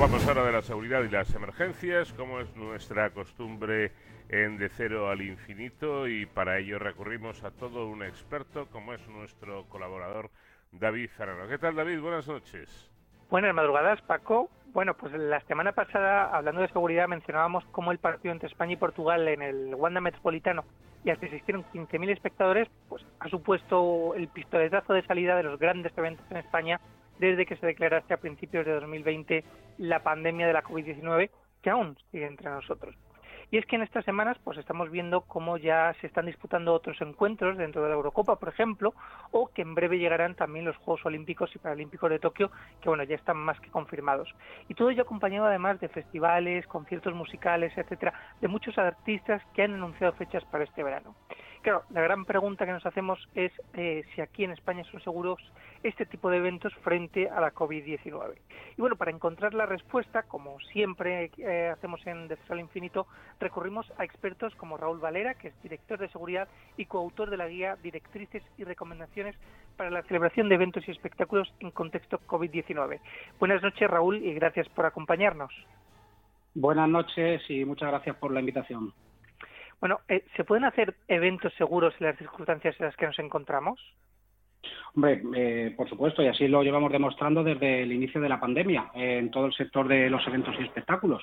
Vamos ahora de la seguridad y las emergencias, como es nuestra costumbre en De Cero al Infinito, y para ello recurrimos a todo un experto, como es nuestro colaborador David Ferraro. ¿Qué tal, David? Buenas noches. Buenas madrugadas, Paco. Bueno, pues la semana pasada, hablando de seguridad, mencionábamos cómo el partido entre España y Portugal en el Wanda Metropolitano y hasta existieron 15.000 espectadores, pues ha supuesto el pistoletazo de salida de los grandes eventos en España desde que se declarase a principios de 2020 la pandemia de la COVID-19, que aún sigue entre nosotros. Y es que en estas semanas pues estamos viendo cómo ya se están disputando otros encuentros dentro de la Eurocopa, por ejemplo, o que en breve llegarán también los Juegos Olímpicos y Paralímpicos de Tokio, que bueno, ya están más que confirmados. Y todo ello acompañado además de festivales, conciertos musicales, etcétera, de muchos artistas que han anunciado fechas para este verano. Claro, la gran pregunta que nos hacemos es eh, si aquí en España son seguros este tipo de eventos frente a la COVID-19. Y bueno, para encontrar la respuesta, como siempre eh, hacemos en Desfalo Infinito, recurrimos a expertos como Raúl Valera, que es director de seguridad y coautor de la guía Directrices y Recomendaciones para la celebración de eventos y espectáculos en contexto COVID-19. Buenas noches, Raúl, y gracias por acompañarnos. Buenas noches y muchas gracias por la invitación. Bueno, eh, ¿se pueden hacer eventos seguros en las circunstancias en las que nos encontramos? Hombre, eh, por supuesto, y así lo llevamos demostrando desde el inicio de la pandemia en todo el sector de los eventos y espectáculos,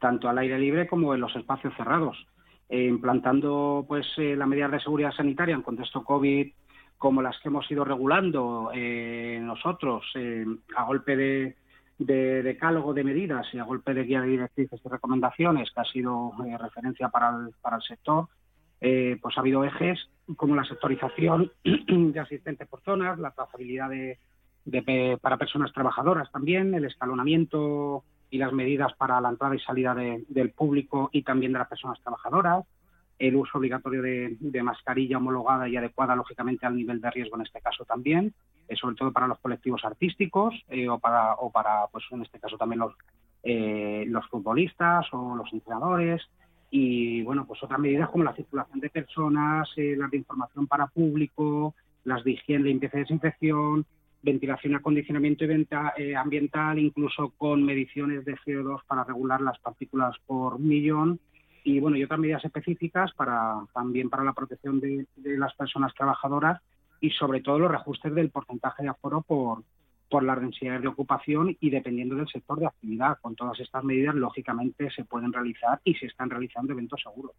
tanto al aire libre como en los espacios cerrados, eh, implantando pues las medidas de seguridad sanitaria en contexto COVID, como las que hemos ido regulando nosotros a golpe de, de decálogo de medidas y a golpe de guía de directrices y recomendaciones, que ha sido eh, referencia para el, para el sector, eh, pues ha habido ejes como la sectorización de asistentes por zonas, la trazabilidad de, para personas trabajadoras también, el escalonamiento y las medidas para la entrada y salida del público y también de las personas trabajadoras, el uso obligatorio de, mascarilla homologada y adecuada, lógicamente, al nivel de riesgo en este caso también, eh, sobre todo para los colectivos artísticos eh, o para, o para, pues en este caso también los, eh, los futbolistas o los entrenadores. Y bueno, pues otras medidas como la circulación de personas, las de información para público, las de higiene, limpieza y desinfección, ventilación, acondicionamiento y ambiental, incluso con mediciones de CO2 para regular las partículas por millón y bueno y otras medidas específicas para también para la protección de, las personas trabajadoras y sobre todo los reajustes del porcentaje de aforo por por las densidades de ocupación y dependiendo del sector de actividad. Con todas estas medidas, lógicamente, se pueden realizar y se están realizando eventos seguros.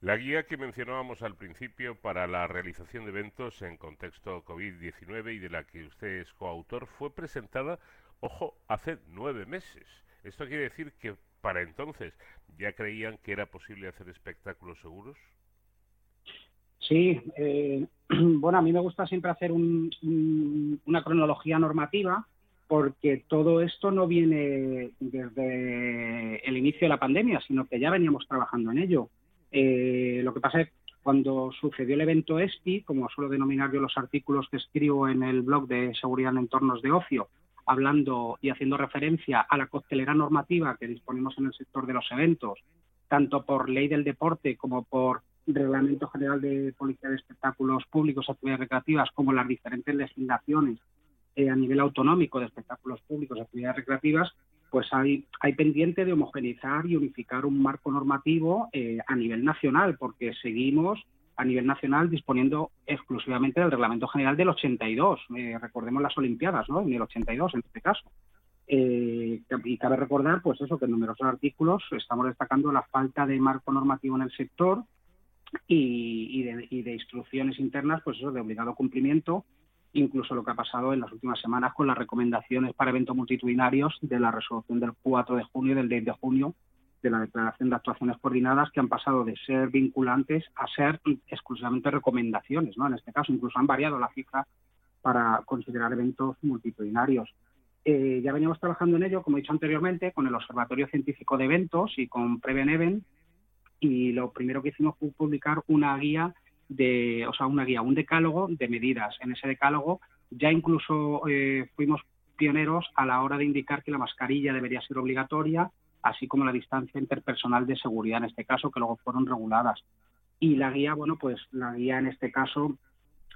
La guía que mencionábamos al principio para la realización de eventos en contexto COVID-19 y de la que usted es coautor fue presentada, ojo, hace nueve meses. Esto quiere decir que para entonces ya creían que era posible hacer espectáculos seguros? Sí, eh, bueno, a mí me gusta siempre hacer una cronología normativa porque todo esto no viene desde el inicio de la pandemia, sino que ya veníamos trabajando en ello. Eh, lo que pasa es que cuando sucedió el evento ESPI, como suelo denominar yo los artículos que escribo en el blog de seguridad en entornos de ocio, hablando y haciendo referencia a la costelera normativa que disponemos en el sector de los eventos, tanto por ley del deporte como por Reglamento General de Policía de Espectáculos Públicos, Actividades Recreativas, como las diferentes legislaciones eh, a nivel autonómico de espectáculos públicos, actividades recreativas, pues hay, hay pendiente de homogeneizar y unificar un marco normativo eh, a nivel nacional, porque seguimos a nivel nacional disponiendo exclusivamente del Reglamento General del 82. Eh, recordemos las Olimpiadas, ¿no? En el 82, en este caso. Y cabe recordar, pues eso, que en numerosos artículos estamos destacando la falta de marco normativo en el sector y, de, y de instrucciones internas, pues eso, de obligado cumplimiento, incluso lo que ha pasado en las últimas semanas con las recomendaciones para eventos multitudinarios de la resolución del 4 de junio y del 10 de junio de la Declaración de Actuaciones Coordinadas que han pasado de ser vinculantes a ser exclusivamente recomendaciones, ¿no? En este caso incluso han variado la cifra para considerar eventos multitudinarios. Eh, ya veníamos trabajando en ello, como he dicho anteriormente, con el Observatorio Científico de Eventos y con Preven Event, y lo primero que hicimos fue publicar una guía de, o sea, una guía, un decálogo de medidas. En ese decálogo ya incluso eh, fuimos pioneros a la hora de indicar que la mascarilla debería ser obligatoria, así como la distancia interpersonal de seguridad en este caso, que luego fueron reguladas. Y la guía, bueno, pues la guía en este caso,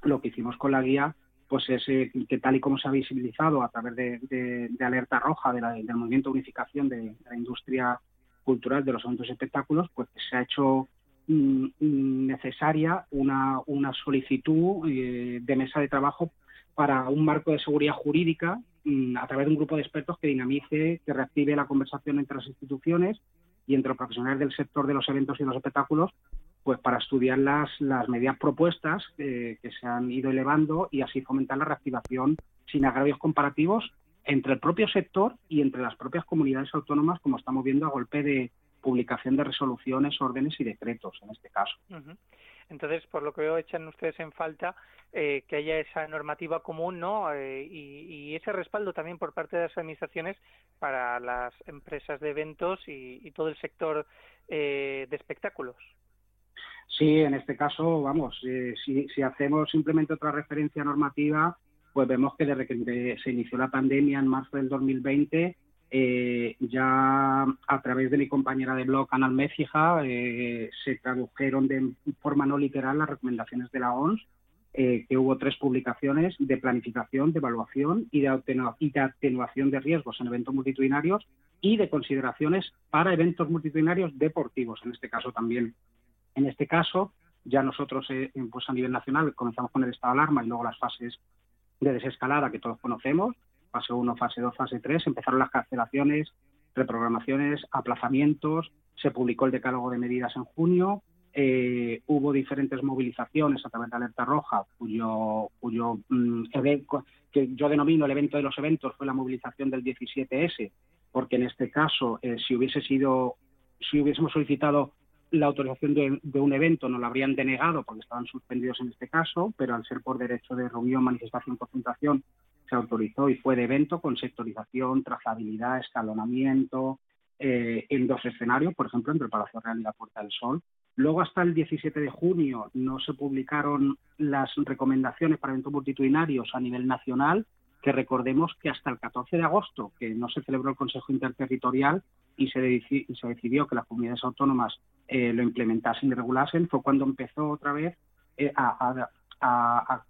lo que hicimos con la guía pues es que tal y como se ha visibilizado a través de, alerta roja del movimiento de unificación de, la industria cultural de los eventos y espectáculos, pues se ha hecho mm, necesaria una, una solicitud de mesa de trabajo para un marco de seguridad jurídica mm, a través de un grupo de expertos que dinamice, que reactive la conversación entre las instituciones y entre los profesionales del sector de los eventos y los espectáculos, pues para estudiar las, las medidas propuestas eh, que se han ido elevando y así fomentar la reactivación sin agravios comparativos entre el propio sector y entre las propias comunidades autónomas, como estamos viendo a golpe de publicación de resoluciones, órdenes y decretos en este caso. Entonces, por lo que veo, echan ustedes en falta eh, que haya esa normativa común ¿no? Eh, y, ese respaldo también por parte de las administraciones para las empresas de eventos y, todo el sector eh, de espectáculos. Sí, en este caso, vamos, si, si hacemos simplemente otra referencia normativa, pues vemos que desde que se inició la pandemia en marzo del 2020, eh, ya a través de mi compañera de blog, Canal Mécija, eh, se tradujeron de forma no literal las recomendaciones de la ONS, eh, que hubo tres publicaciones de planificación, de evaluación y de, atenuación de riesgos en eventos multitudinarios y de consideraciones para eventos multitudinarios deportivos, en este caso también. En este caso, ya nosotros pues a nivel nacional comenzamos con el estado de alarma y luego las fases de desescalada que todos conocemos, fase 1, fase 2, fase 3, empezaron las cancelaciones, reprogramaciones, aplazamientos, se publicó el decálogo de medidas en junio, eh, hubo diferentes movilizaciones a través de Alerta Roja, cuyo, cuyo mm, que yo denomino el evento de los eventos fue la movilización del 17S, porque en este caso, eh, si hubiese sido, si hubiésemos solicitado la autorización de, un evento, nos la habrían denegado porque estaban suspendidos en este caso, pero al ser por derecho de reunión, manifestación, concentración, se autorizó y fue de evento con sectorización, trazabilidad, escalonamiento, eh, en dos escenarios, por ejemplo, entre el Palacio Real y la Puerta del Sol. Luego, hasta el 17 de junio, no se publicaron las recomendaciones para eventos multitudinarios a nivel nacional, que recordemos que hasta el 14 de agosto, que no se celebró el Consejo Interterritorial y se, decidió que las comunidades autónomas eh, lo implementasen y regulasen, fue cuando empezó otra vez eh, a,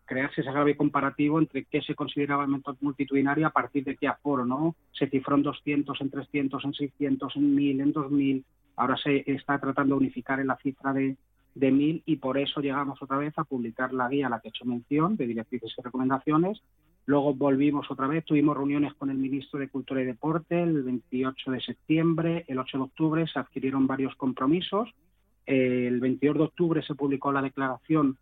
crearse ese agravio comparativo entre qué se consideraba evento multitudinario a partir de qué aforo, ¿no? Se cifró en 200, en 300, en 600, en 1000, en 2000. Ahora se está tratando de unificar en la cifra de, de 1000 y por eso llegamos otra vez a publicar la guía a la que he hecho mención de directrices y recomendaciones. Luego volvimos otra vez, tuvimos reuniones con el ministro de Cultura y Deporte el 28 de septiembre, el 8 de octubre se adquirieron varios compromisos. El 22 de octubre se publicó la declaración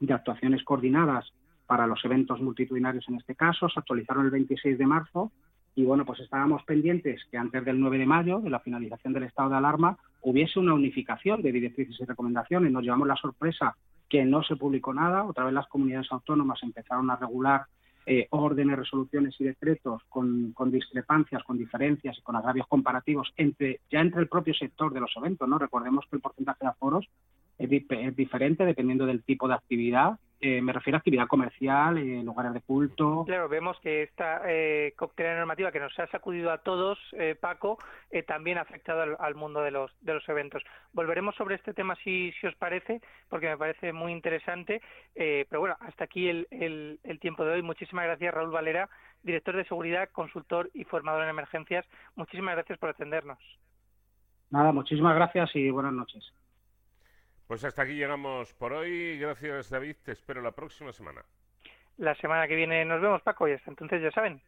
de actuaciones coordinadas para los eventos multitudinarios en este caso. Se actualizaron el 26 de marzo y bueno, pues estábamos pendientes que antes del 9 de mayo, de la finalización del estado de alarma, hubiese una unificación de directrices y recomendaciones. Nos llevamos la sorpresa que no se publicó nada. Otra vez las comunidades autónomas empezaron a regular eh, órdenes, resoluciones y decretos con, con, discrepancias, con diferencias y con agravios comparativos entre ya entre el propio sector de los eventos. no Recordemos que el porcentaje de aforos es, diferente dependiendo del tipo de actividad. Eh, me refiero a actividad comercial, eh, lugares de culto. Claro, vemos que esta eh, cóctel normativa que nos ha sacudido a todos, eh, Paco, también ha afectado al, mundo de los, de los eventos. Volveremos sobre este tema si, si os parece, porque me parece muy interesante. pero bueno, hasta aquí el, el, el tiempo de hoy. Muchísimas gracias, Raúl Valera, director de seguridad, consultor y formador en emergencias. Muchísimas gracias por atendernos. Nada, muchísimas gracias y buenas noches. Pues hasta aquí llegamos por hoy. Gracias, David. Te espero la próxima semana. La semana que viene nos vemos, Paco, y hasta entonces ya saben,